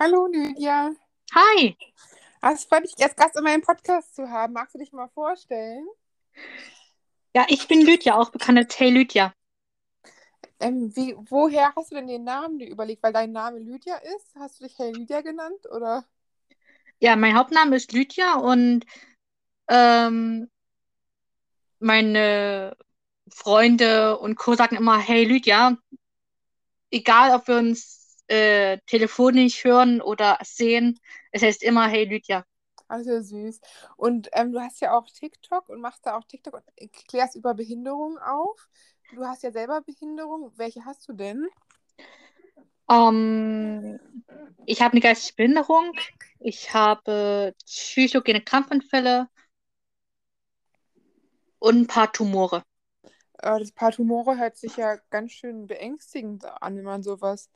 Hallo Lydia. Hi. Ah, Es freut mich, dich als Gast in meinem Podcast zu haben. Magst du dich mal vorstellen? Ja, ich bin Lydia, auch bekannt als Hey Lydia. Ähm, wie, woher hast du denn den Namen dir überlegt? Weil dein Name Lydia ist? Hast du dich Hey Lydia genannt? Oder? Ja, mein Hauptname ist Lydia und ähm, meine Freunde und Co. sagen immer Hey Lydia. Egal, ob wir uns äh, telefonisch hören oder sehen, es heißt immer Hey Lydia. Also süß. Und ähm, du hast ja auch TikTok und machst da auch TikTok und klärst über Behinderung auf. Du hast ja selber Behinderung. Welche hast du denn? Ähm, ich habe eine geistige Behinderung. Ich habe psychogene Krampfanfälle und ein paar Tumore. Äh, das Paar Tumore hört sich ja ganz schön beängstigend an, wenn man sowas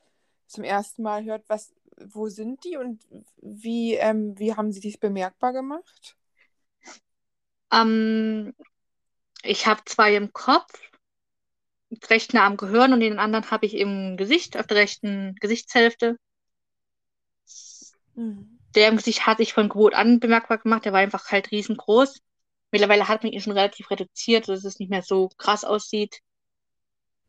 zum ersten Mal hört. Was, wo sind die und wie, ähm, wie haben sie dies bemerkbar gemacht? Ähm, ich habe zwei im Kopf, recht nah am Gehirn und den anderen habe ich im Gesicht, auf der rechten Gesichtshälfte. Mhm. Der im Gesicht hat sich von Geburt an bemerkbar gemacht. Der war einfach halt riesengroß. Mittlerweile hat man ihn schon relativ reduziert, sodass es nicht mehr so krass aussieht.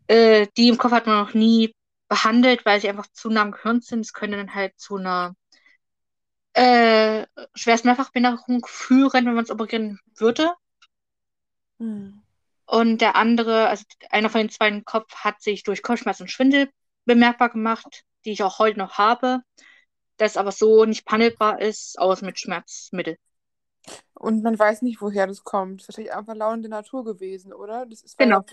Äh, die im Kopf hat man noch nie behandelt, weil sie einfach zu nah am Gehirn sind. Es könnte dann halt zu einer äh, schwersten Mehrfachbehinderung führen, wenn man es operieren würde. Mhm. Und der andere, also einer von den zwei im Kopf, hat sich durch Kopfschmerz und Schwindel bemerkbar gemacht, die ich auch heute noch habe, das aber so nicht behandelbar ist, außer mit Schmerzmittel. Und man weiß nicht, woher das kommt. Das ist wahrscheinlich einfach launende Natur gewesen, oder? Das ist, Genau.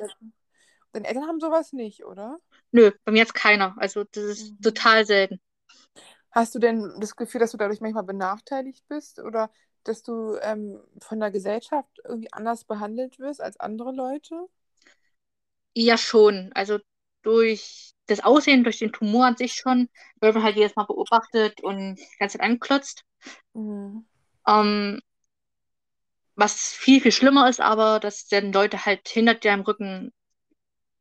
Deine Eltern haben sowas nicht, oder? Nö, bei mir jetzt keiner. Also das ist Mhm. total selten. Hast du denn das Gefühl, dass du dadurch manchmal benachteiligt bist oder dass du ähm, von der Gesellschaft irgendwie anders behandelt wirst als andere Leute? Ja, schon. Also durch das Aussehen, durch den Tumor an sich schon, wird man halt jedes Mal beobachtet und die ganze Zeit angeklotzt. Mhm. Ähm, was viel, viel schlimmer ist, aber dass dann Leute halt hinter dir im Rücken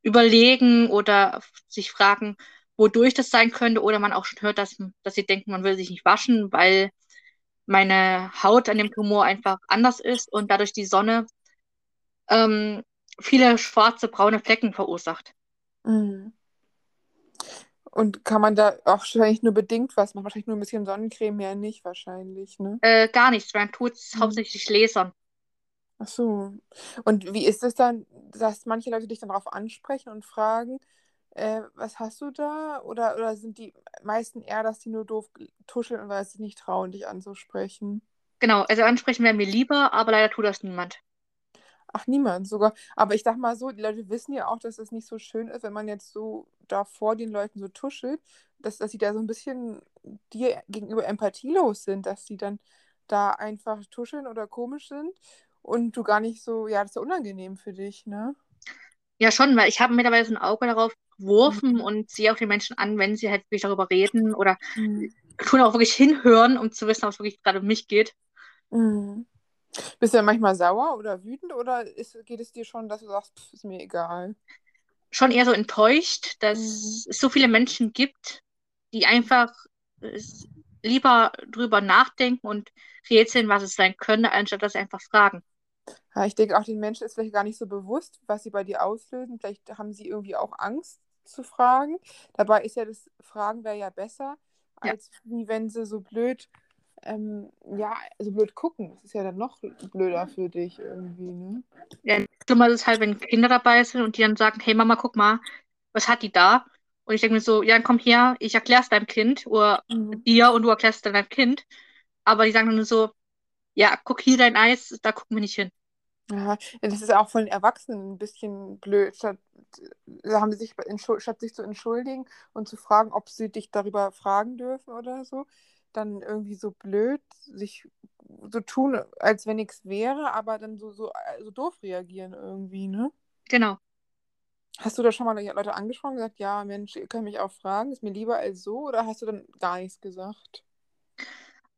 überlegen oder sich fragen, wodurch das sein könnte, oder man auch schon hört, dass, dass sie denken, man will sich nicht waschen, weil meine Haut an dem Tumor einfach anders ist und dadurch die Sonne ähm, viele schwarze, braune Flecken verursacht. Mhm. Und kann man da auch wahrscheinlich nur bedingt was machen? Wahrscheinlich nur ein bisschen Sonnencreme, mehr nicht wahrscheinlich, ne? Äh, gar nichts, man tut es Mhm. hauptsächlich lasern. Ach so. Und wie ist es dann, dass manche Leute dich dann darauf ansprechen und fragen, äh, was hast du da? Oder, oder sind die meisten eher, dass die nur doof tuscheln und weil sie sich nicht trauen, dich anzusprechen? Genau, also ansprechen wäre mir lieber, aber leider tut das niemand. Ach, niemand sogar. Aber ich sag mal so, die Leute wissen ja auch, dass es nicht so schön ist, wenn man jetzt so da vor den Leuten so tuschelt, dass, dass sie da so ein bisschen dir gegenüber empathielos sind, dass sie dann da einfach tuscheln oder komisch sind und du gar nicht so, ja, das ist ja unangenehm für dich, ne? Ja, schon, weil ich habe mittlerweile so ein Auge darauf geworfen Mhm. und sehe auch die Menschen an, wenn sie halt wirklich darüber reden oder Mhm. tun auch wirklich hinhören, um zu wissen, ob es wirklich gerade um mich geht. Mhm. Bist du dann manchmal sauer oder wütend oder ist, geht es dir schon, dass du sagst, pff, ist mir egal? Schon eher so enttäuscht, dass Mhm. es so viele Menschen gibt, die einfach lieber drüber nachdenken und rätseln, was es sein könnte, anstatt sie einfach fragen. Ja, ich denke auch, den Menschen ist vielleicht gar nicht so bewusst, was sie bei dir auslösen. Vielleicht haben sie irgendwie auch Angst zu fragen. Dabei ist ja das Fragen wäre ja besser, Ja. als wie wenn sie so blöd, ähm, ja, so blöd gucken. Das ist ja dann noch blöder für dich irgendwie, ne? Ja, schlimmer ist es halt, wenn Kinder dabei sind und die dann sagen, hey Mama, guck mal, was hat die da? Und ich denke mir so, ja, komm her, ich erklär's deinem Kind oder Mhm. dir und du erklärst dann deinem Kind. Aber die sagen dann nur so, ja, guck hier dein Eis, da gucken wir nicht hin. Ja, das ist auch von den Erwachsenen ein bisschen blöd. Statt, haben sie sich, statt sich zu entschuldigen und zu fragen, ob sie dich darüber fragen dürfen oder so, dann irgendwie so blöd sich so tun, als wenn nichts wäre, aber dann so, so, so doof reagieren irgendwie, ne? Genau. Hast du da schon mal Leute angesprochen und gesagt, ja, Mensch, ihr könnt mich auch fragen, ist mir lieber als so, oder hast du dann gar nichts gesagt?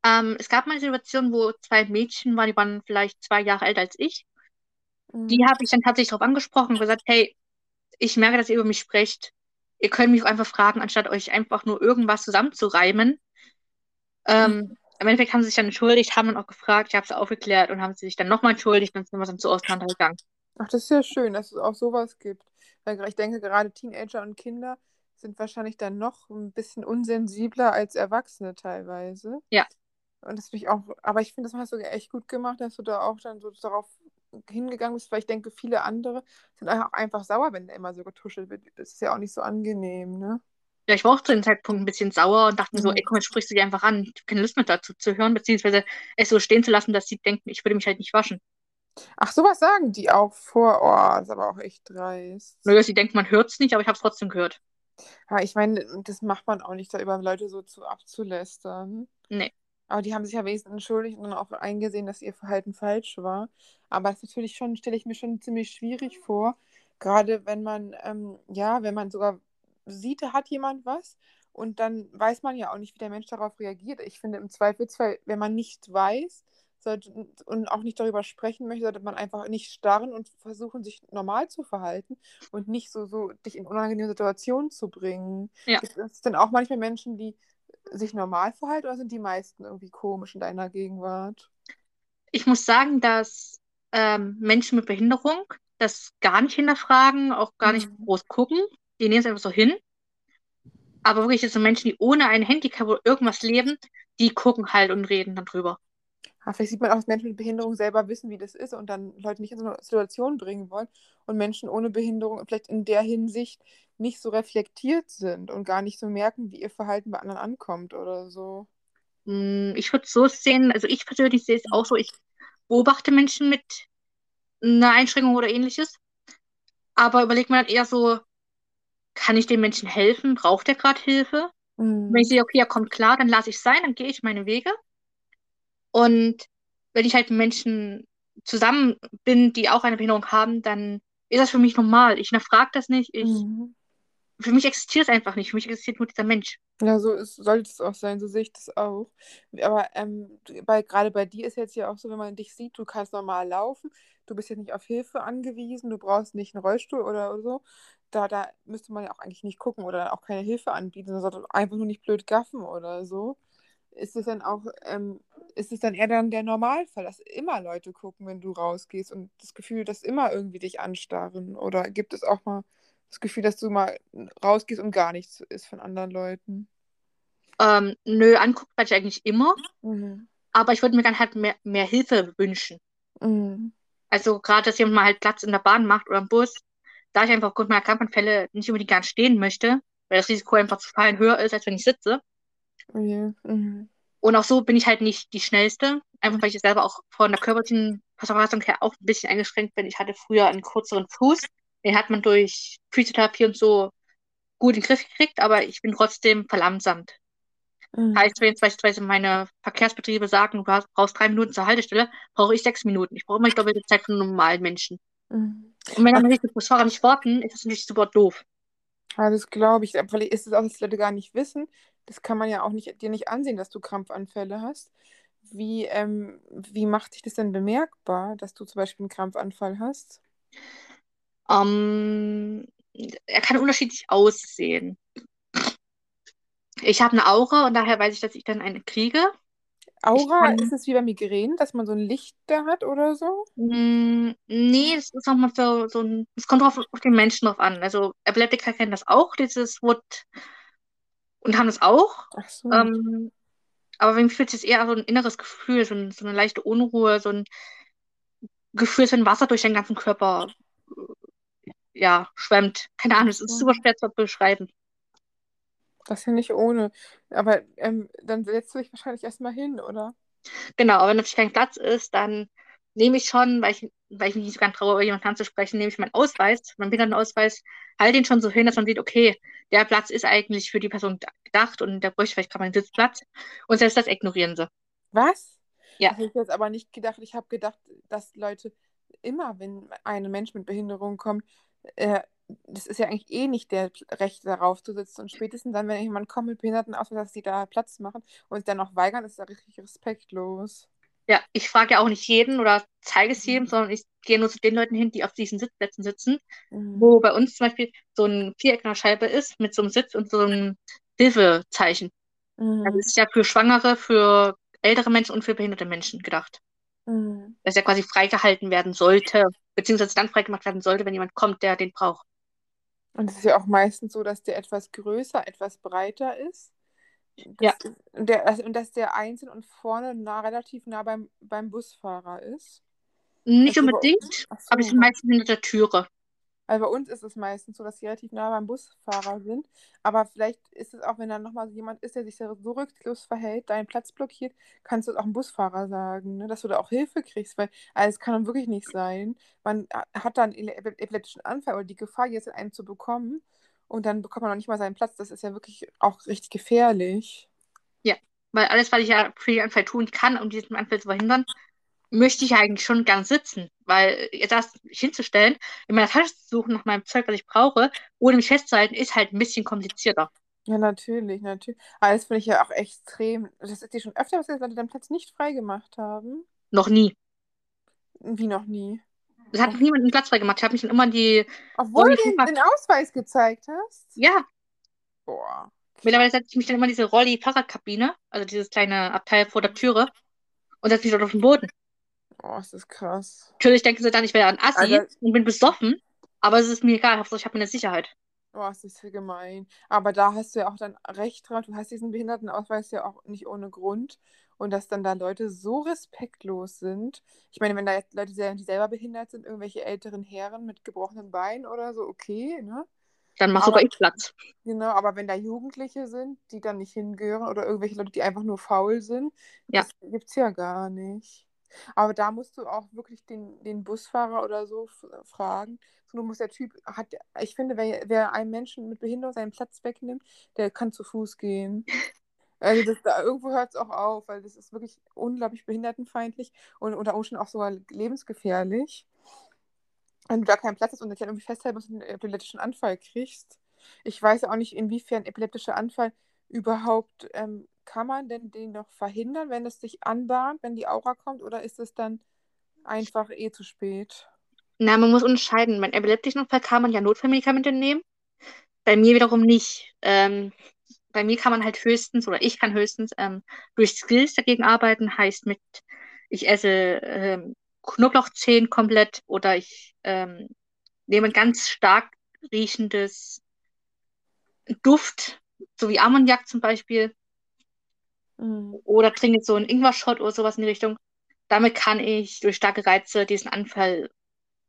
Ähm, es gab mal eine Situation, wo zwei Mädchen waren, die waren vielleicht zwei Jahre älter als ich. Die Mhm. habe ich dann tatsächlich darauf angesprochen und gesagt, hey, ich merke, dass ihr über mich sprecht. Ihr könnt mich auch einfach fragen, anstatt euch einfach nur irgendwas zusammenzureimen. Ähm, Im Endeffekt haben sie sich dann entschuldigt, haben dann auch gefragt, ich habe es aufgeklärt und haben sie sich dann nochmal entschuldigt und sind wir dann so auseinandergegangen. Ach, das ist ja schön, dass es auch sowas gibt. Weil ich denke, gerade Teenager und Kinder sind wahrscheinlich dann noch ein bisschen unsensibler als Erwachsene teilweise. Ja. Und das finde ich auch, aber ich finde, das hast du echt gut gemacht, dass du da auch dann so darauf hingegangen bist, weil ich denke, viele andere sind auch einfach sauer, wenn da immer so getuschelt wird. Das ist ja auch nicht so angenehm, ne? Ja, ich war auch zu dem Zeitpunkt ein bisschen sauer und dachte mir so, Mhm. ey, komm, jetzt sprichst du die einfach an. Ich habe keine Lust mehr dazu zu hören, beziehungsweise es so stehen zu lassen, dass sie denken, ich würde mich halt nicht waschen. Ach, sowas sagen die auch vor. Oh, das ist aber auch echt dreist. Nur, sie denken, man hört es nicht, aber ich habe es trotzdem gehört. Ja, ich meine, das macht man auch nicht, da über Leute so zu abzulästern. Nee. Aber die haben sich ja wenigstens entschuldigt und dann auch eingesehen, dass ihr Verhalten falsch war. Aber das ist natürlich schon, stelle ich mir schon ziemlich schwierig vor. Gerade wenn man, ähm, ja, wenn man sogar sieht, da hat jemand was und dann weiß man ja auch nicht, wie der Mensch darauf reagiert. Ich finde im Zweifelsfall, wenn man nicht weiß sollte, und auch nicht darüber sprechen möchte, sollte man einfach nicht starren und versuchen, sich normal zu verhalten und nicht so, so dich in unangenehme Situationen zu bringen. Ja. Es denn auch manchmal Menschen, die sich normal verhalten oder sind die meisten irgendwie komisch in deiner Gegenwart? Ich muss sagen, dass ähm, Menschen mit Behinderung das gar nicht hinterfragen, auch gar nicht Mhm. groß gucken. Die nehmen es einfach so hin. Aber wirklich, so Menschen, die ohne ein Handicap oder irgendwas leben, die gucken halt und reden dann drüber. Ja, vielleicht sieht man auch, dass Menschen mit Behinderung selber wissen, wie das ist und dann Leute nicht in so eine Situation bringen wollen und Menschen ohne Behinderung vielleicht in der Hinsicht nicht so reflektiert sind und gar nicht so merken, wie ihr Verhalten bei anderen ankommt oder so. Hm, Ich würde es so sehen, also ich persönlich sehe es auch so, ich beobachte Menschen mit einer Einschränkung oder ähnliches, aber überlegt man dann eher so, kann ich dem Menschen helfen? Braucht er gerade Hilfe? Wenn ich Mhm. sehe, okay, er kommt klar, dann lasse ich sein, dann gehe ich meine Wege. Und wenn ich halt mit Menschen zusammen bin, die auch eine Behinderung haben, dann ist das für mich normal. Ich hinterfrage das nicht. Ich, Mhm. Für mich existiert es einfach nicht. Für mich existiert nur dieser Mensch. Ja, so ist, sollte es auch sein, so sehe ich das auch. Aber ähm, bei, gerade bei dir ist jetzt ja auch so, wenn man dich sieht, du kannst normal laufen, du bist jetzt nicht auf Hilfe angewiesen, du brauchst nicht einen Rollstuhl oder, oder so. Da, da müsste man ja auch eigentlich nicht gucken oder auch keine Hilfe anbieten, sondern sollte einfach nur nicht blöd gaffen oder so. Ist es dann auch, ähm, ist es dann eher dann der Normalfall, dass immer Leute gucken, wenn du rausgehst und das Gefühl, dass immer irgendwie dich anstarren? Oder gibt es auch mal das Gefühl, dass du mal rausgehst und gar nichts ist von anderen Leuten? Ähm, nö, angucken werde ich eigentlich immer. Mhm. Aber ich würde mir dann halt mehr, mehr Hilfe wünschen. Mhm. Also gerade, dass jemand mal halt Platz in der Bahn macht oder im Bus, da ich einfach aufgrund meiner Krampfanfälle nicht unbedingt gern stehen möchte, weil das Risiko einfach zu fallen höher ist, als wenn ich sitze. Mhm. Und auch so bin ich halt nicht die Schnellste, einfach weil ich selber auch von der körperlichen Verfassung her auch ein bisschen eingeschränkt bin. Ich hatte früher einen kürzeren Fuß, den hat man durch Physiotherapie und so gut in den Griff gekriegt, aber ich bin trotzdem verlangsamt. Mhm. Heißt, wenn jetzt beispielsweise meine Verkehrsbetriebe sagen, du brauchst- drei Minuten zur Haltestelle, brauche ich sechs Minuten. Ich brauche immer die doppelte Zeit von normalen Menschen. Mhm. Und wenn dann natürlich die Busfahrer nicht warten, ist das natürlich super doof. Ja, das glaube ich. Weil ist es auch, dass die Leute gar nicht wissen. Das kann man ja auch nicht, dir nicht ansehen, dass du Krampfanfälle hast. Wie, ähm, wie macht sich das denn bemerkbar, dass du zum Beispiel einen Krampfanfall hast? Ähm, er kann unterschiedlich aussehen. Ich habe eine Aura und daher weiß ich, dass ich dann eine kriege. Aura, kann- ist es wie bei Migräne, dass man so ein Licht da hat oder so? Mm, nee, das ist nochmal so, so ein, es kommt drauf, auf den Menschen drauf an. Also Epileptiker kennen das auch, dieses Wort, und haben das auch. Ach so. Ähm, aber mir fühlt sich eher so ein inneres Gefühl, so, ein, so eine leichte Unruhe, so ein Gefühl, als wenn Wasser durch den ganzen Körper äh, ja, schwemmt. Keine Ahnung, es ist super schwer zu beschreiben. Das ist ja nicht ohne. Aber ähm, dann setzt du dich wahrscheinlich erstmal hin, oder? Genau, aber wenn natürlich kein Platz ist, dann nehme ich schon, weil ich, weil ich mich nicht so ganz traue, über jemanden anzusprechen, nehme ich meinen Ausweis, meinen Behindertenausweis, halte ihn schon so hin, dass man sieht, okay, der Platz ist eigentlich für die Person gedacht und der bräuchte vielleicht gerade einen Sitzplatz. Und selbst das ignorieren sie. Was? Ja. Das hätte ich jetzt aber nicht gedacht. Ich habe gedacht, dass Leute immer, wenn ein Mensch mit Behinderung kommt, äh, das ist ja eigentlich eh nicht der Recht darauf zu sitzen. Und spätestens dann, wenn jemand kommt mit Behindertenausweis, dass die da Platz machen und sich dann noch weigern, ist da richtig respektlos. Ja, ich frage ja auch nicht jeden oder zeige es Mhm. jedem, sondern ich gehe nur zu den Leuten hin, die auf diesen Sitzplätzen sitzen, Mhm. wo bei uns zum Beispiel so ein Viereck in der Scheibe ist mit so einem Sitz und so einem Hilfezeichen. Mhm. Es ist ja für Schwangere, für ältere Menschen und für behinderte Menschen gedacht. Mhm. Dass er quasi freigehalten werden sollte, beziehungsweise dann freigemacht werden sollte, wenn jemand kommt, der den braucht. Und es ist ja auch meistens so, dass der etwas größer, etwas breiter ist. Das Ja. ist- Und, der, also- und dass der einzeln und vorne nah, relativ nah beim, beim Busfahrer ist. Nicht Also bei- unbedingt, Ach so. aber die sind meistens hinter der Türe. Also bei uns ist es meistens so, dass sie relativ nah beim Busfahrer sind. Aber vielleicht ist es auch, wenn da nochmal jemand ist, der sich so rücksichtslos verhält, deinen Platz blockiert, kannst du es auch dem Busfahrer sagen, ne? dass du da auch Hilfe kriegst. Weil also es kann wirklich nicht sein. Man hat dann einen epi- epileptischen Anfall oder die Gefahr, jetzt einen zu bekommen. Und dann bekommt man noch nicht mal seinen Platz. Das ist ja wirklich auch richtig gefährlich. Weil alles, was ich ja für den Anfall tun kann, um diesen Anfall zu verhindern, möchte ich eigentlich schon gern sitzen. Weil jetzt das hinzustellen, in meiner Tasche zu suchen nach meinem Zeug, was ich brauche, ohne mich festzuhalten, ist halt ein bisschen komplizierter. Ja, natürlich, natürlich. Aber das finde ich ja auch extrem. Das ist dir schon öfter passiert, dass Leute deinen Platz nicht freigemacht haben. Noch nie. Wie noch nie. Es hat noch niemand einen Platz frei gemacht. Ich habe mich dann immer die. Obwohl du den, den Ausweis gezeigt hast. Ja, Boah. mittlerweile setze ich mich dann immer in diese Rolli-Fahrradkabine, also dieses kleine Abteil vor der Türe, und setze mich dort auf den Boden. Oh, ist das krass. Natürlich denken sie dann, ich wäre ein Assi Alter. und bin besoffen, aber es ist mir egal. Hauptsache, ich habe meine Sicherheit. Oh, ist das gemein. Aber da hast du ja auch dann recht dran. Du hast diesen Behindertenausweis ja auch nicht ohne Grund. Und dass dann da Leute so respektlos sind. Ich meine, wenn da jetzt Leute sind, die selber behindert sind, irgendwelche älteren Herren mit gebrochenen Beinen oder so, okay, ne? Dann mach Aber- sogar ich Platz. Genau, aber wenn da Jugendliche sind, die dann nicht hingehören oder irgendwelche Leute, die einfach nur faul sind, Ja. das gibt's ja gar nicht. Aber da musst du auch wirklich den, den Busfahrer oder so f- fragen. So, du musst der Typ, hat, ich finde, wer, wer einem Menschen mit Behinderung seinen Platz wegnimmt, der kann zu Fuß gehen. Also das, da, irgendwo hört es auch auf, weil das ist wirklich unglaublich behindertenfeindlich und unter Umständen auch sogar lebensgefährlich. Wenn du da keinen Platz hast und dich dann irgendwie festhalten musst und einen epileptischen Anfall kriegst. Ich weiß auch nicht, inwiefern epileptischer Anfall überhaupt, ähm, kann man denn den noch verhindern, wenn es sich anbahnt, wenn die Aura kommt, oder ist es dann einfach eh zu spät? Na, man muss unterscheiden. Beim epileptischen Anfall kann man ja Notfallmedikamente nehmen. Bei mir wiederum nicht. Ähm, bei mir kann man halt höchstens, oder ich kann höchstens ähm, durch Skills dagegen arbeiten. Heißt mit, ich esse ähm, Knoblauchzehen komplett oder ich ähm, nehme ein ganz stark riechendes Duft, so wie Ammoniak zum Beispiel, Mhm. oder trinke so einen Ingwer-Shot oder sowas in die Richtung. Damit kann ich durch starke Reize diesen Anfall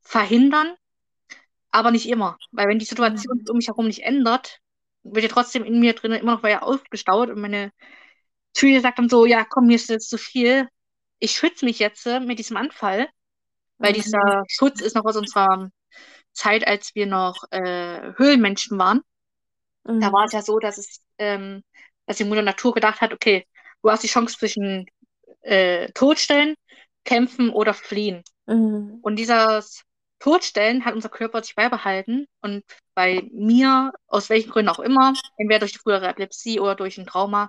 verhindern, aber nicht immer. Weil wenn die Situation Mhm. um mich herum nicht ändert, wird ja trotzdem in mir drin immer noch weiter aufgestaut und meine Psyche sagt dann so, ja, komm, mir ist jetzt zu viel. Ich schütze mich jetzt äh, mit diesem Anfall, weil Mhm. dieser Schutz ist noch aus unserer Zeit, als wir noch äh, Höhlenmenschen waren. Da Mhm. war es ja so, dass es, ähm, dass die Mutter Natur gedacht hat, okay, du hast die Chance zwischen äh, Todstellen, kämpfen oder fliehen. Mhm. Und dieses Todstellen hat unser Körper sich beibehalten. Und bei mir, aus welchen Gründen auch immer, entweder durch die frühere Epilepsie oder durch ein Trauma,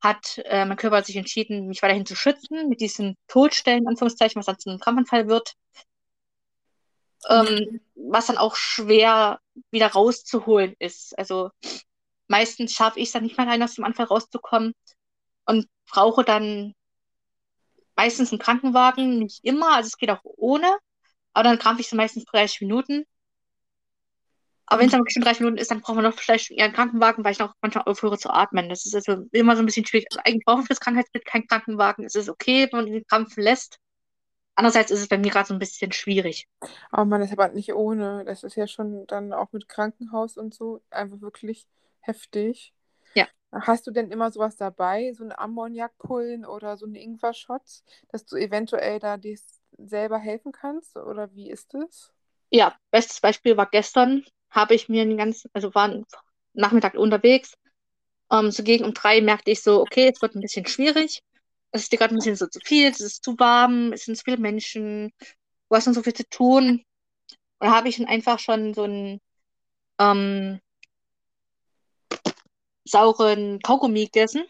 hat äh, mein Körper sich entschieden, mich weiterhin zu schützen mit diesen Todstellen, Anführungszeichen, was dann zu einem Krampfanfall wird. Ähm, was dann auch schwer wieder rauszuholen ist. Also meistens schaffe ich es dann nicht mehr rein, aus dem Anfall rauszukommen und brauche dann meistens einen Krankenwagen, nicht immer, also es geht auch ohne, aber dann krampfe ich so meistens 30 Minuten. Aber wenn es dann wirklich schon 30 Minuten ist, dann braucht man noch vielleicht eher einen Krankenwagen, weil ich noch manchmal aufhöre zu atmen. Das ist also immer so ein bisschen schwierig. Also eigentlich brauchen wir fürs Krankheitsbild keinen Krankenwagen. Es ist okay, wenn man den krampfen lässt. Andererseits ist es bei mir gerade so ein bisschen schwierig. Aber man ist aber nicht ohne. Das ist ja schon dann auch mit Krankenhaus und so einfach wirklich heftig. Ja. Hast du denn immer sowas dabei, so eine Ammoniakpullen oder so eine Ingwer-Shots, dass du eventuell da dir selber helfen kannst? Oder wie ist es? Ja, bestes Beispiel war gestern, habe ich mir den ganzen, also war ein Nachmittag unterwegs. Ähm, so gegen um drei merkte ich so, okay, es wird ein bisschen schwierig. Es ist dir gerade ein bisschen so zu viel, es ist zu warm, es sind zu viele Menschen, du hast noch so viel zu tun. Und da habe ich dann einfach schon so einen ähm, sauren Kaugummi gegessen.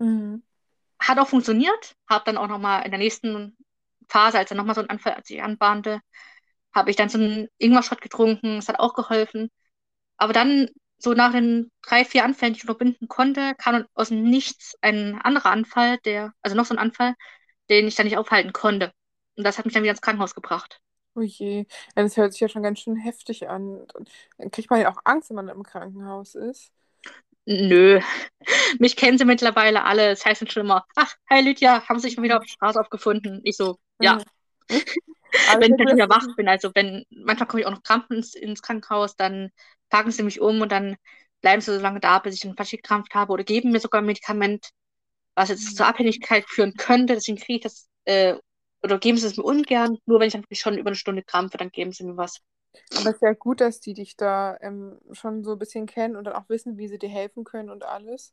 Mhm. Hat auch funktioniert. Habe dann auch nochmal in der nächsten Phase, als dann nochmal so ein Anfall als ich anbahnte, habe ich dann so einen Ingwer-Shot getrunken. Es hat auch geholfen. Aber dann so nach den drei, vier Anfällen, die ich unterbinden konnte, kam aus dem Nichts ein anderer Anfall, der, also noch so ein Anfall, den ich dann nicht aufhalten konnte. Und das hat mich dann wieder ins Krankenhaus gebracht. Oh je, das hört sich ja schon ganz schön heftig an. Dann kriegt man ja auch Angst, wenn man im Krankenhaus ist. Nö, mich kennen sie mittlerweile alle. Das heißt dann schon immer, ach, hi Lydia, haben sie sich mal wieder auf der Straße aufgefunden? Ich so, ja. wenn ich dann wieder wach bin, also wenn, manchmal komme ich auch noch Krampen ins, ins Krankenhaus, dann packen sie mich um und dann bleiben sie so lange da, bis ich dann verkrampft habe oder geben mir sogar ein Medikament, was jetzt zur Abhängigkeit führen könnte. Deswegen kriege ich das, äh, oder geben sie es mir ungern. Nur wenn ich dann schon über eine Stunde krampfe, dann geben sie mir was. Aber es ist ja gut, dass die dich da ähm, schon so ein bisschen kennen und dann auch wissen, wie sie dir helfen können und alles.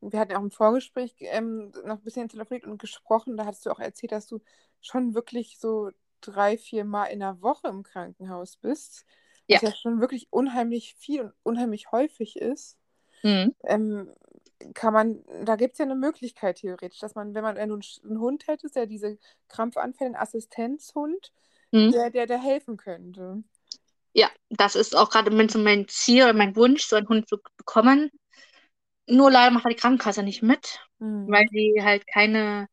Wir hatten auch im Vorgespräch ähm, noch ein bisschen telefoniert und gesprochen. Da hattest du auch erzählt, dass du schon wirklich so drei, vier Mal in der Woche im Krankenhaus bist. Ja. Was ja schon wirklich unheimlich viel und unheimlich häufig ist. Mhm. Ähm, kann man, da gibt es ja eine Möglichkeit theoretisch, dass man, wenn man einen, einen Hund hätte, der diese Krampfanfälle, einen Assistenzhund, mhm. der, der, der helfen könnte. Ja, das ist auch gerade mein Ziel oder mein Wunsch, so einen Hund zu bekommen. Nur leider macht die Krankenkasse nicht mit, mhm. weil sie halt keine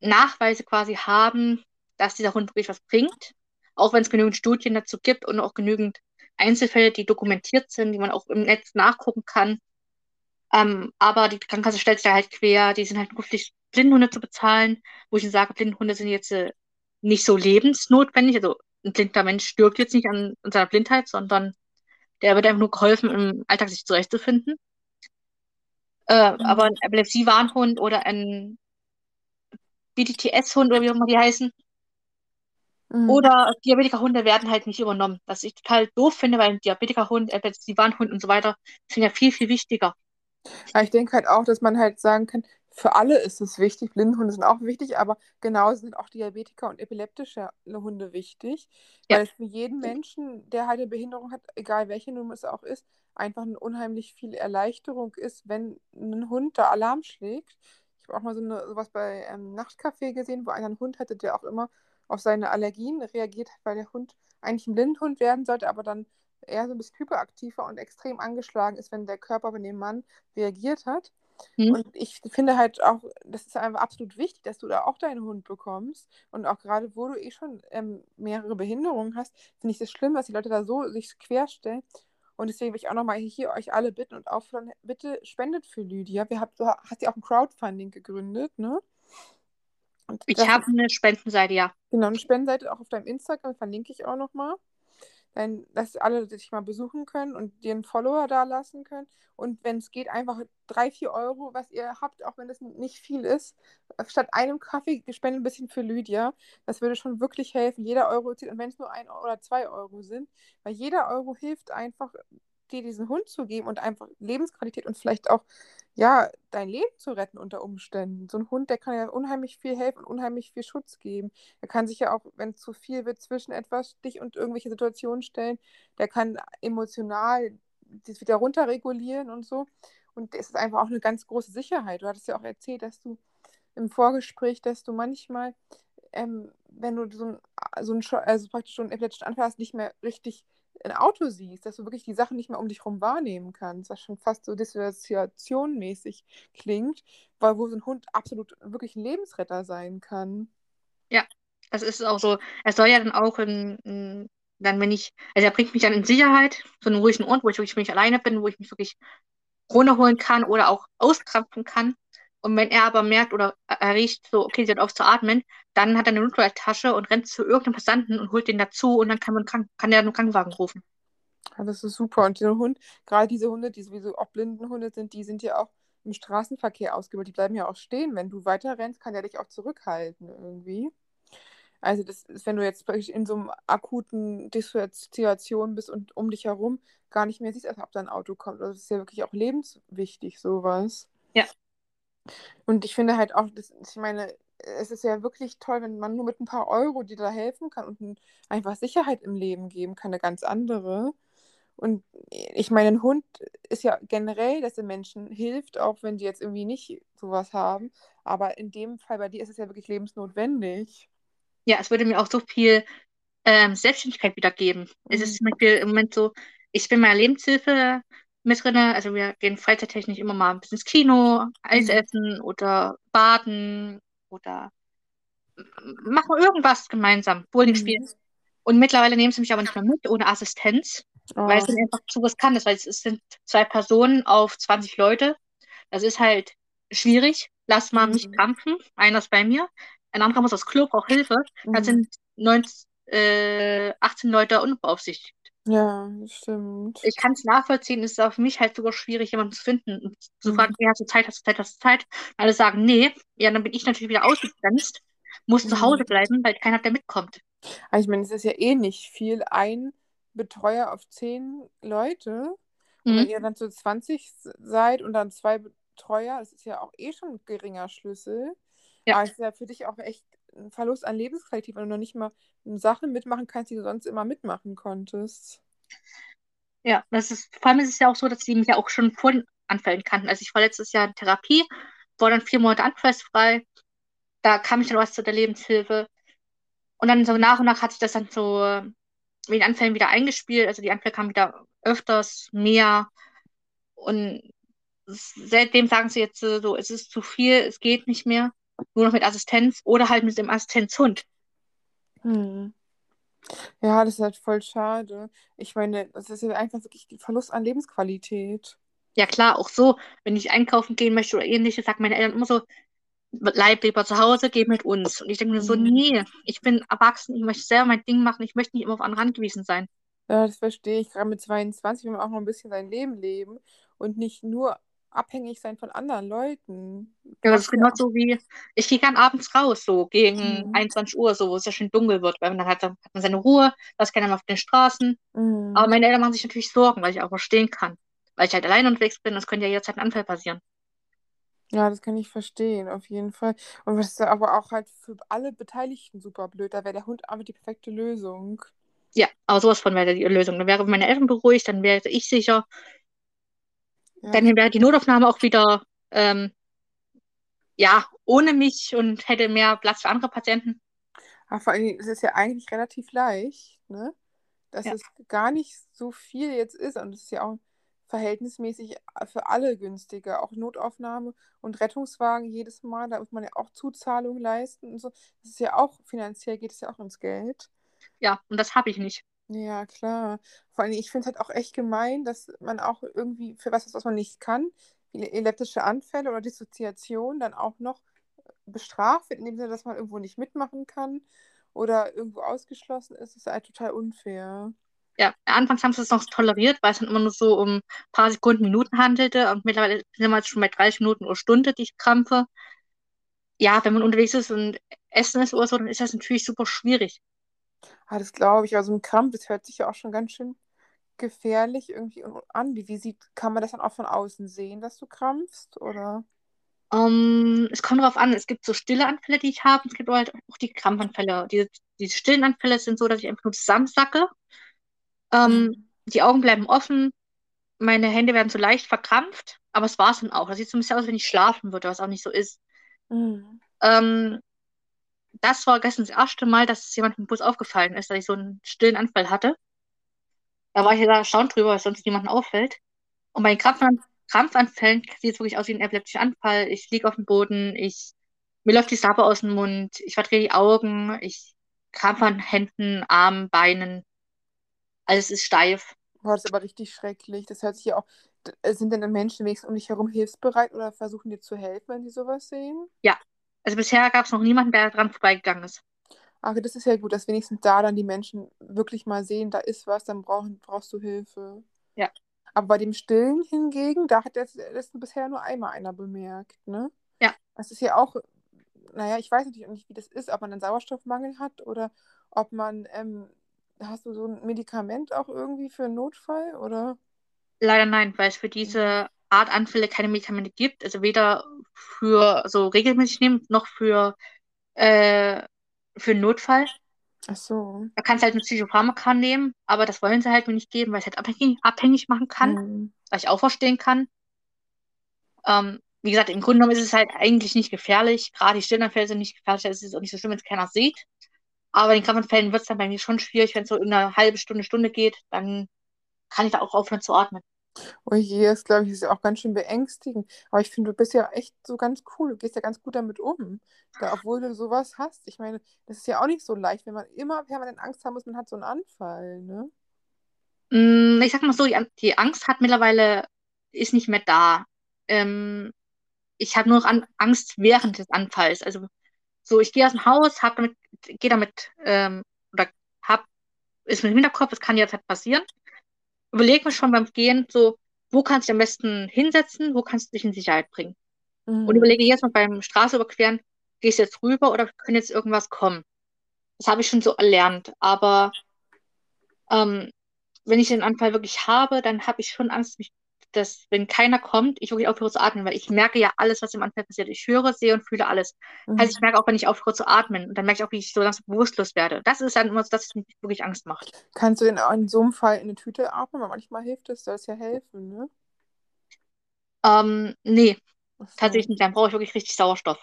Nachweise quasi haben, dass dieser Hund wirklich was bringt. Auch wenn es genügend Studien dazu gibt und auch genügend Einzelfälle, die dokumentiert sind, die man auch im Netz nachgucken kann. Ähm, aber die Krankenkasse stellt sich da halt quer, die sind halt nur pflichtig, Blindenhunde zu bezahlen, wo ich sage, Blindenhunde sind jetzt äh, nicht so lebensnotwendig. Also ein blinder Mensch stirbt jetzt nicht an, an seiner Blindheit, sondern der wird einfach nur geholfen, im Alltag sich zurechtzufinden. Äh, mhm. Aber ein Epilepsie-Warnhund oder ein BDTS-Hund oder wie auch immer die heißen, Mhm. Oder Diabetikerhunde werden halt nicht übernommen. Was ich total doof finde, weil ein Diabetikerhund, Epilepsie-Warnhund und so weiter sind ja viel, viel wichtiger. Ja, ich denke halt auch, dass man halt sagen kann, für alle ist es wichtig. Blindenhunde sind auch wichtig, aber genauso sind auch Diabetiker und epileptische Hunde wichtig. Ja. Weil es für jeden Menschen, der halt eine Behinderung hat, egal welche Nummer es auch ist, einfach eine unheimlich viel Erleichterung ist, wenn ein Hund da Alarm schlägt. Ich habe auch mal so eine, sowas bei ähm, Nachtcafé gesehen, wo einer einen Hund hatte, der auch immer auf seine Allergien reagiert hat, weil der Hund eigentlich ein Blindhund werden sollte, aber dann eher so ein bisschen hyperaktiver und extrem angeschlagen ist, wenn der Körper bei dem Mann reagiert hat. Mhm. Und ich finde halt auch, das ist einfach absolut wichtig, dass du da auch deinen Hund bekommst. Und auch gerade, wo du eh schon ähm, mehrere Behinderungen hast, finde ich es das schlimm, dass die Leute da so sich querstellen. Und deswegen will ich auch nochmal hier euch alle bitten und auffordern, bitte spendet für Lydia. Wir habt, du hast ja auch ein Crowdfunding gegründet, ne? Und ich habe eine Spendenseite, ja. Genau, eine Spendenseite auch auf deinem Instagram, verlinke ich auch nochmal dann, dass alle dich mal besuchen können und dir einen Follower da lassen können. Und wenn es geht, einfach drei, vier Euro, was ihr habt, auch wenn das nicht viel ist, statt einem Kaffee spenden ein bisschen für Lydia. Das würde schon wirklich helfen. Jeder Euro zählt, und wenn es nur ein oder zwei Euro sind, weil jeder Euro hilft einfach, dir diesen Hund zu geben und einfach Lebensqualität und vielleicht auch ja, dein Leben zu retten unter Umständen. So ein Hund, der kann ja unheimlich viel helfen und unheimlich viel Schutz geben. Er kann sich ja auch, wenn zu viel wird, zwischen etwas dich und irgendwelche Situationen stellen. Der kann emotional das wieder runterregulieren und so. Und es ist einfach auch eine ganz große Sicherheit. Du hattest ja auch erzählt, dass du im Vorgespräch, dass du manchmal, ähm, wenn du so ein, so ein also praktisch schon epileptischen Anfall hast, nicht mehr richtig ein Auto siehst, dass du wirklich die Sachen nicht mehr um dich herum wahrnehmen kannst, was schon fast so dissoziationmäßig klingt, weil wo so ein Hund absolut wirklich ein Lebensretter sein kann. Ja, das ist auch so. Er soll ja dann auch in, in, dann, wenn ich, also er bringt mich dann in Sicherheit, so einen ruhigen Ort, wo ich wirklich für mich alleine bin, wo ich mich wirklich runterholen kann oder auch auskrampfen kann. Und wenn er aber merkt oder er riecht so, okay, sie hat auf zu atmen, dann hat er eine Notfalltasche und rennt zu irgendeinem Passanten und holt den dazu und dann kann man kann der einen Krankenwagen rufen. Ja, das ist super. Und der Hund, gerade diese Hunde, die sowieso auch blinden Hunde sind, die sind ja auch im Straßenverkehr ausgebildet. Die bleiben ja auch stehen. Wenn du weiter rennst, kann der dich auch zurückhalten irgendwie. Also das ist, wenn du jetzt in so einem akuten Dissoziation bist und um dich herum gar nicht mehr siehst, ob da ein Auto kommt. Also das ist ja wirklich auch lebenswichtig, sowas. Ja. Und ich finde halt auch, das, ich meine, es ist ja wirklich toll, wenn man nur mit ein paar Euro dir da helfen kann und einfach Sicherheit im Leben geben kann, eine ganz andere. Und ich meine, ein Hund ist ja generell, dass den Menschen hilft, auch wenn die jetzt irgendwie nicht sowas haben. Aber in dem Fall bei dir ist es ja wirklich lebensnotwendig. Ja, es würde mir auch so viel ähm, Selbstständigkeit wiedergeben. Mhm. Es ist mhm. zum Beispiel im Moment so, ich bin meiner Lebenshilfe mit drin. Also wir gehen freizeittechnisch immer mal ein bisschen ins Kino, Eis Mhm. essen oder baden oder machen irgendwas gemeinsam, Bowling spielen. Mhm. Und mittlerweile nehmen sie mich aber nicht mehr mit ohne Assistenz, weil es Oh. dann einfach zu riskant ist, weil es, es sind zwei Personen auf 20 Leute. Das ist halt schwierig. Lass mal mich Mhm. krampfen. Einer ist bei mir, ein anderer muss aufs Klo, braucht Hilfe. Dann Mhm. sind 19, äh, 18 Leute unbeaufsichtigt. Ja, das stimmt. Ich kann es nachvollziehen, es ist auch für mich halt sogar schwierig, jemanden zu finden und zu Mhm. fragen, ja, hast du Zeit, hast du Zeit, hast du Zeit? Alle sagen, nee. Ja, dann bin ich natürlich wieder ausgegrenzt, muss zu Hause Mhm. bleiben, weil keiner, der mitkommt. Aber ich meine, es ist ja eh nicht viel. Ein Betreuer auf zehn Leute. Und wenn Mhm. ihr dann zu 20 seid und dann zwei Betreuer, das ist ja auch eh schon ein geringer Schlüssel. Ja. Aber es ist ja für dich auch echt ein Verlust an Lebensqualität, wenn du noch nicht mal Sachen mitmachen kannst, die du sonst immer mitmachen konntest. Ja, das ist, vor allem ist es ja auch so, dass die mich ja auch schon vor den Anfällen kannten. Also ich war letztes Jahr in Therapie, war dann vier Monate anfallsfrei. Da kam ich dann was zu der Lebenshilfe. Und dann so nach und nach hat sich das dann so äh, mit den Anfällen wieder eingespielt. Also die Anfälle kamen wieder öfters, mehr. Und seitdem sagen sie jetzt äh, so, es ist zu viel, es geht nicht mehr. Nur noch mit Assistenz oder halt mit dem Assistenzhund. Hm. Ja, das ist halt voll schade. Ich meine, das ist ja einfach wirklich ein Verlust an Lebensqualität. Ja klar, auch so, wenn ich einkaufen gehen möchte oder ähnliches, sagen meine Eltern immer so, bleib lieber zu Hause, geh mit uns. Und ich denke mir so, Mhm. nee, ich bin erwachsen, ich möchte selber mein Ding machen, ich möchte nicht immer auf andere angewiesen sein. Ja, das verstehe ich. Gerade mit 22 will man auch noch ein bisschen sein Leben leben und nicht nur abhängig sein von anderen Leuten. Ja, das ist auch. genauso wie, ich gehe gern abends raus, so gegen Mhm. 21 Uhr, so, wo es ja schon dunkel wird, weil man dann hat, hat man seine Ruhe, da ist keiner mehr auf den Straßen. Aber Mhm. meine Eltern machen sich natürlich Sorgen, weil ich auch verstehen kann. Weil ich halt allein unterwegs bin, das könnte ja jederzeit ein Anfall passieren. Ja, das kann ich verstehen, auf jeden Fall. Und was ist aber auch halt für alle Beteiligten super blöd. Da wäre der Hund einfach die perfekte Lösung. Ja, aber sowas von wäre die Lösung. Dann wären meine Eltern beruhigt, dann wäre ich sicher, Ja, dann wäre die Notaufnahme auch wieder, ähm, ja, ohne mich und hätte mehr Platz für andere Patienten. aber vor allen Dingen, es ist ja eigentlich relativ leicht, ne? Dass Ja. es gar nicht so viel jetzt ist. Und es ist ja auch verhältnismäßig für alle günstiger. Auch Notaufnahme und Rettungswagen jedes Mal, da muss man ja auch Zuzahlungen leisten und so. Das ist ja auch, finanziell geht es ja auch ins Geld. Ja, und das habe ich nicht. Ja, klar. Vor allem, ich finde es halt auch echt gemein, dass man auch irgendwie für was, was man nicht kann, wie epileptische Anfälle oder Dissoziation, dann auch noch bestraft wird, in dem Sinne, dass man irgendwo nicht mitmachen kann oder irgendwo ausgeschlossen ist. Das ist halt total unfair. Ja, anfangs haben sie es noch toleriert, weil es dann immer nur so um ein paar Sekunden, Minuten handelte. Und mittlerweile sind wir jetzt schon bei 30 Minuten oder Stunde, die ich krampfe. Ja, wenn man unterwegs ist und essen ist oder so, dann ist das natürlich super schwierig. Ah, das glaube ich. Also ein Krampf, das hört sich ja auch schon ganz schön gefährlich irgendwie an. Wie, wie sieht, kann man das dann auch von außen sehen, dass du krampfst? Oder? Ähm, es kommt darauf an, es gibt so stille Anfälle, die ich habe, es gibt halt auch die Krampfanfälle. Diese, diese stillen Anfälle sind so, dass ich einfach nur zusammensacke. Ähm, Mhm. die Augen bleiben offen, meine Hände werden so leicht verkrampft, aber es war es dann auch. Das sieht so ein bisschen aus, wenn ich schlafen würde, was auch nicht so ist. Mhm. Ähm, das war gestern das erste Mal, dass es jemandem im Bus aufgefallen ist, dass ich so einen stillen Anfall hatte. Da war ich ja erstaunt drüber, weil sonst niemandem auffällt. Und bei den Krampfan Krampfanfällen sieht es wirklich aus wie ein epileptischer Anfall. Ich liege auf dem Boden, ich, mir läuft die Sappe aus dem Mund, ich verdrehe die Augen, ich krampfe an Händen, Armen, Beinen. Alles ist steif. Boah, das ist aber richtig schrecklich. Das hört sich ja auch. Sind denn Menschen wenigstens um dich herum hilfsbereit oder versuchen dir zu helfen, wenn sie sowas sehen? Ja, also bisher gab es noch niemanden, der dran vorbeigegangen ist. Ach, das ist ja gut, dass wenigstens da dann die Menschen wirklich mal sehen, da ist was, dann brauchen, brauchst du Hilfe. Ja. Aber bei dem Stillen hingegen, da hat das, das bisher nur einmal einer bemerkt, ne? Ja. Das ist ja auch, naja, ich weiß natürlich auch nicht, wie das ist, ob man einen Sauerstoffmangel hat oder ob man, ähm, hast du so ein Medikament auch irgendwie für einen Notfall oder? Leider nein, weil es für diese Art Anfälle keine Medikamente gibt. Also weder für so regelmäßig nehmen, noch für, äh, für Notfall. Ach so. Da kannst du halt eine Psychopharmaka nehmen, aber das wollen sie halt mir nicht geben, weil es halt abhängig, abhängig machen kann, Mhm. was ich auch verstehen kann. Ähm, wie gesagt, im Grunde genommen ist es halt eigentlich nicht gefährlich. Gerade die Stirnanfälle sind nicht gefährlich, es ist auch nicht so schlimm, wenn es keiner sieht. Aber in den Krampfanfällen wird es dann bei mir schon schwierig, wenn es so in eine halbe Stunde, Stunde geht, dann kann ich da auch aufhören zu atmen. Oh je, das glaube ich, ist ja auch ganz schön beängstigend. Aber ich finde, du bist ja echt so ganz cool. Du gehst ja ganz gut damit um. Da, obwohl du sowas hast. Ich meine, das ist ja auch nicht so leicht, wenn man immer permanent Angst haben muss, man hat so einen Anfall, ne? Mm, Ich sag mal so, die, An- die Angst hat mittlerweile, ist nicht mehr da. Ähm, ich habe nur noch an, Angst während des Anfalls. Also so, ich gehe aus dem Haus, gehe damit, ähm, oder hab, ist mit dem Hinterkopf, es kann jederzeit passieren. Überlege mir schon beim Gehen so, wo kannst du dich am besten hinsetzen, wo kannst du dich in Sicherheit bringen. Und Mhm. überlege jetzt mal beim Straße überqueren, gehst du jetzt rüber oder kann jetzt irgendwas kommen? Das habe ich schon so erlernt. Aber ähm, wenn ich den Anfall wirklich habe, dann habe ich schon Angst, mich, dass, wenn keiner kommt, ich wirklich aufhöre zu atmen, weil ich merke ja alles, was im Anfall passiert. Ich höre, sehe und fühle alles. Heißt, ich Mhm. merke auch, wenn ich aufhöre zu atmen, und dann merke ich auch, wie ich so langsam bewusstlos werde. Das ist dann immer so, dass es mir wirklich Angst macht. Kannst du denn auch in so einem Fall in eine Tüte atmen? Weil manchmal hilft es, soll es ja helfen, ne? Ähm, nee, so. tatsächlich nicht. Dann brauche ich wirklich richtig Sauerstoff.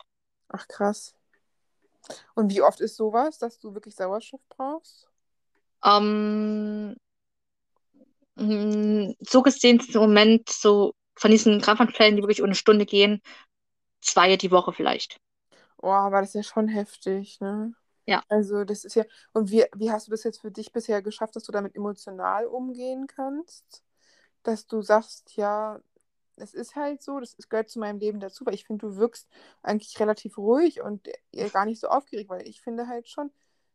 Ach krass. Und wie oft ist sowas, dass du wirklich Sauerstoff brauchst? Ähm, mh, so gesehen ist im Moment so von diesen Krampfanfällen, die wirklich um eine Stunde gehen, zwei die Woche vielleicht. Oh, aber das ist ja schon heftig, ne? Ja. Also das ist ja. Und wie, wie hast du das jetzt für dich bisher geschafft, dass du damit emotional umgehen kannst? Dass du sagst, ja, es ist halt so, das gehört zu meinem Leben dazu, weil ich finde, du wirkst eigentlich relativ ruhig und äh, gar nicht so aufgeregt, weil ich finde halt schon,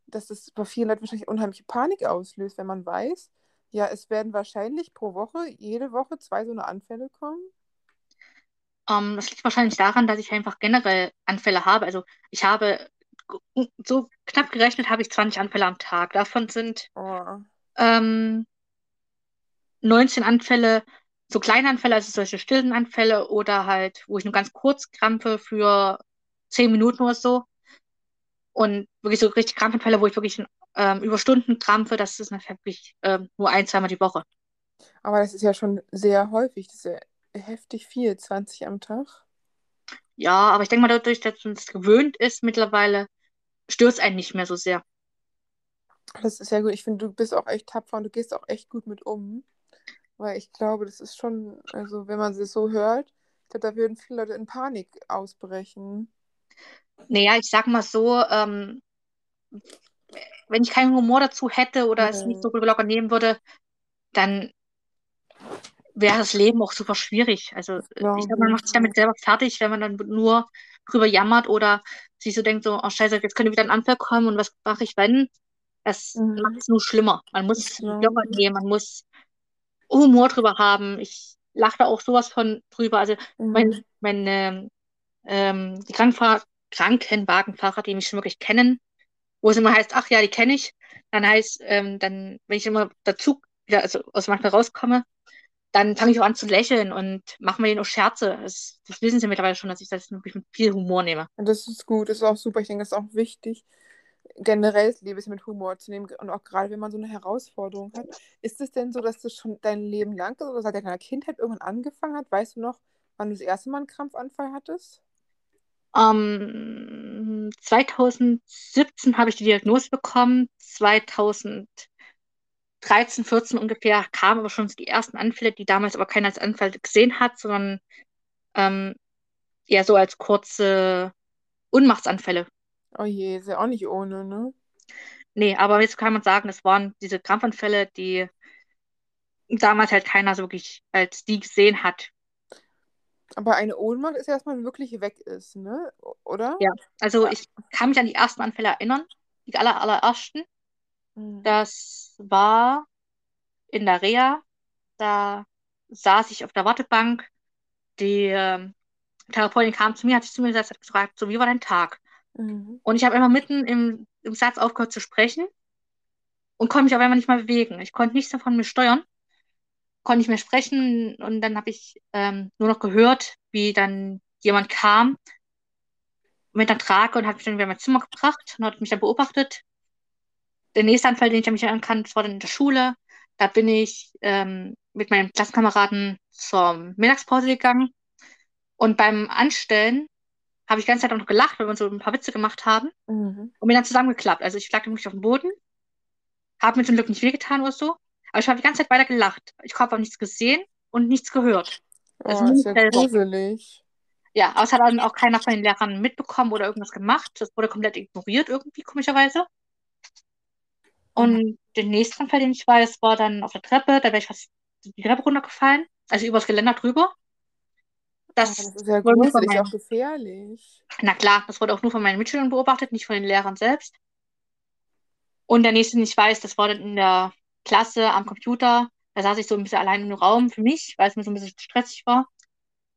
dass das bei vielen Leuten wahrscheinlich unheimliche Panik auslöst, wenn man weiß, ja, es werden wahrscheinlich pro Woche, jede Woche zwei so eine Anfälle kommen. Ähm, das liegt wahrscheinlich daran, dass ich einfach generell Anfälle habe. Also ich habe so knapp gerechnet, habe ich 20 Anfälle am Tag. Davon sind Oh. ähm, 19 Anfälle so kleine Anfälle, also solche stillen Anfälle oder halt, wo ich nur ganz kurz krampfe für 10 Minuten oder so. Und wirklich so richtig Krampfanfälle, wo ich wirklich ähm, über Stunden krampfe, das ist dann wirklich ähm, nur ein, zweimal die Woche. Aber das ist ja schon sehr häufig, das ist ja heftig viel, 20 am Tag. Ja, aber ich denke mal, dadurch, dass man es gewöhnt ist mittlerweile, stört es einen nicht mehr so sehr. Das ist ja gut. Ich finde, du bist auch echt tapfer und du gehst auch echt gut mit um. Weil ich glaube, das ist schon, also wenn man es so hört, ich glaube, da würden viele Leute in Panik ausbrechen. Naja, ich sag mal so, ähm, wenn ich keinen Humor dazu hätte oder es nicht so gut locker nehmen würde, dann wäre das Leben auch super schwierig. Also ich Glaube man macht sich ich. damit selber fertig, wenn man dann nur drüber jammert oder sich so denkt, so, oh Scheiße, jetzt könnte wieder ein Anfall kommen und was mache ich, wenn? Das Mhm. macht es nur schlimmer. Man muss locker ich. nehmen, man muss Humor drüber haben. Ich lache da auch sowas von drüber. Also mein, Mhm. mein ähm, ähm, die Krankenfahr Krankenwagenfahrer, die mich schon wirklich kennen, wo es immer heißt, ach ja, die kenne ich, dann heißt, ähm, dann, wenn ich immer dazu wieder, also aus dem Manchmal rauskomme, dann fange ich auch an zu lächeln und mache mir denen auch Scherze. Das, das wissen sie mittlerweile schon, dass ich das wirklich mit viel Humor nehme. Und das ist gut, das ist auch super. Ich denke, das ist auch wichtig, generell das Leben mit Humor zu nehmen. Und auch gerade, wenn man so eine Herausforderung hat. Ist es denn so, dass das schon dein Leben lang ist oder seit deiner Kindheit irgendwann angefangen hat? Weißt du noch, wann du das erste Mal einen Krampfanfall hattest? Ähm, 2017 habe ich die Diagnose bekommen. 2013, 14 ungefähr kamen aber schon die ersten Anfälle, die damals aber keiner als Anfall gesehen hat, sondern ähm, eher so als kurze Ohnmachtsanfälle. Oh je, ist ja auch nicht ohne, ne? Nee, aber jetzt kann man sagen, es waren diese Krampfanfälle, die damals halt keiner so wirklich als die gesehen hat. Aber eine Ohnmacht ist ja, dass man wirklich weg ist, ne? Oder? Ja, also Ja. ich kann mich an die ersten Anfälle erinnern, die aller, allerersten. Mhm. Das war in der Reha. Da saß ich auf der Wartebank. Die ähm, Therapeutin kam zu mir, hat sich zu mir gesetzt, hat gefragt, so, wie war dein Tag? Mhm. Und ich habe immer mitten im, im Satz aufgehört zu sprechen und konnte mich auf einmal nicht mehr bewegen. Ich konnte nichts davon mehr steuern, konnte nicht mehr sprechen und dann habe ich ähm, nur noch gehört, wie dann jemand kam mit einer Trage und hat mich dann wieder in mein Zimmer gebracht und hat mich dann beobachtet. Der nächste Anfall, den ich mich erinnern kann, war dann in der Schule. Da bin ich ähm, mit meinen Klassenkameraden zur Mittagspause gegangen und beim Anstellen habe ich die ganze Zeit auch noch gelacht, weil wir uns so ein paar Witze gemacht haben Mhm. und bin dann zusammengeklappt. Also ich lag dann wirklich auf dem Boden, habe mir zum Glück nicht wehgetan oder so, aber ich habe die ganze Zeit weiter gelacht. Ich habe auch nichts gesehen, und nichts gehört. Also Oh, nur ist ja selber. gruselig. Ja, aber es hat dann auch keiner von den Lehrern mitbekommen oder irgendwas gemacht. Das wurde komplett ignoriert irgendwie, komischerweise. Und den nächsten Fall, den ich weiß, war dann auf der Treppe. Da wäre ich fast die Treppe runtergefallen. Also übers Geländer drüber. Das, das ist ja gruselig, meinen, auch gefährlich. na klar, das wurde auch nur von meinen Mitschülern beobachtet, nicht von den Lehrern selbst. Und der nächste, den ich weiß, das war dann in der Klasse am Computer. Da saß ich so ein bisschen allein im Raum für mich, weil es mir so ein bisschen stressig war.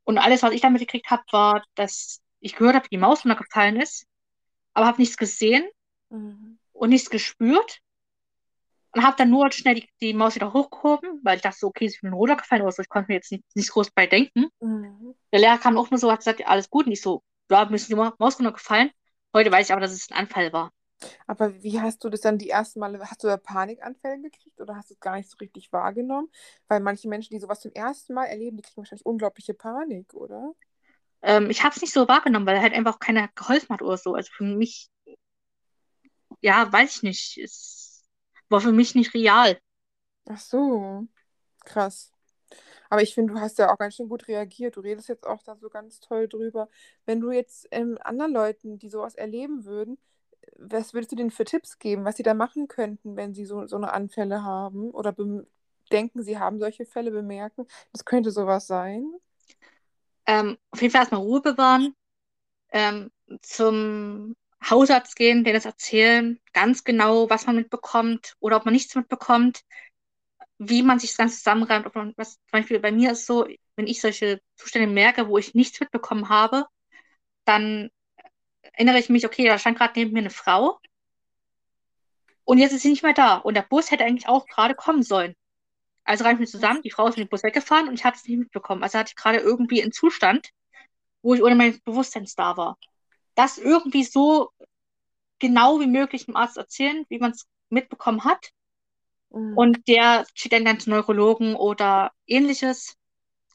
Und alles, was ich damit gekriegt habe, war, dass ich gehört habe, wie die Maus runtergefallen ist, aber habe nichts gesehen Mhm. und nichts gespürt. Und habe dann nur schnell die, die Maus wieder hochgehoben, weil ich dachte so, okay, sie ist mir runtergefallen oder so. Ich konnte mir jetzt nicht, nicht groß bei denken. Mhm. Der Lehrer kam auch nur so, hat gesagt, alles gut. Und ich so, ja, mir ist die Ma- Maus runtergefallen. Heute weiß ich aber, dass es ein Anfall war. Aber wie hast du das dann die ersten Male, hast du da Panikanfälle gekriegt oder hast du es gar nicht so richtig wahrgenommen? Weil manche Menschen, die sowas zum ersten Mal erleben, die kriegen wahrscheinlich unglaubliche Panik, oder? Ähm, ich habe es nicht so wahrgenommen, weil halt einfach keiner geholfen hat oder so. Also für mich, ja, weiß ich nicht. Es war für mich nicht real. Ach so, krass. Aber ich finde, du hast ja auch ganz schön gut reagiert. Du redest jetzt auch da so ganz toll drüber. Wenn du jetzt ähm, anderen Leuten, die sowas erleben würden, was würdest du denen für Tipps geben, was sie da machen könnten, wenn sie so, so eine Anfälle haben oder denken, sie haben solche Fälle, bemerken, das könnte sowas sein? Ähm, auf jeden Fall erstmal Ruhe bewahren, ähm, zum Hausarzt gehen, denen das erzählen, ganz genau, was man mitbekommt oder ob man nichts mitbekommt, wie man sich das Ganze zusammenreimt. Ob man, was, zum Beispiel bei mir ist so, wenn ich solche Zustände merke, wo ich nichts mitbekommen habe, dann erinnere ich mich, okay, da stand gerade neben mir eine Frau und jetzt ist sie nicht mehr da. Und der Bus hätte eigentlich auch gerade kommen sollen. Also reißen wir zusammen, die Frau ist mit dem Bus weggefahren und ich habe es nicht mitbekommen. Also hatte ich gerade irgendwie einen Zustand, wo ich ohne mein Bewusstsein da war. Das irgendwie so genau wie möglich dem Arzt erzählen, wie man es mitbekommen hat. Mhm. Und der schickt dann, dann zu Neurologen oder ähnliches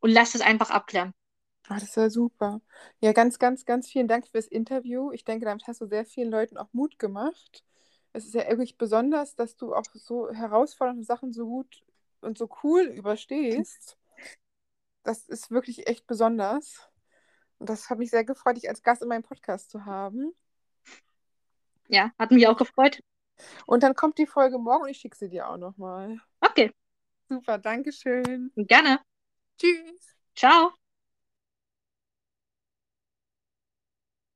und lässt es einfach abklären. Ah, das ja super. Ja, ganz, ganz, ganz vielen Dank fürs Interview. Ich denke, damit hast du sehr vielen Leuten auch Mut gemacht. Es ist ja wirklich besonders, dass du auch so herausfordernde Sachen so gut und so cool überstehst. Das ist wirklich echt besonders. Und das hat mich sehr gefreut, dich als Gast in meinem Podcast zu haben. Ja, hat mich auch gefreut. Und dann kommt die Folge morgen und ich schicke sie dir auch nochmal. Okay, Super, Dankeschön. gerne. Tschüss. Ciao.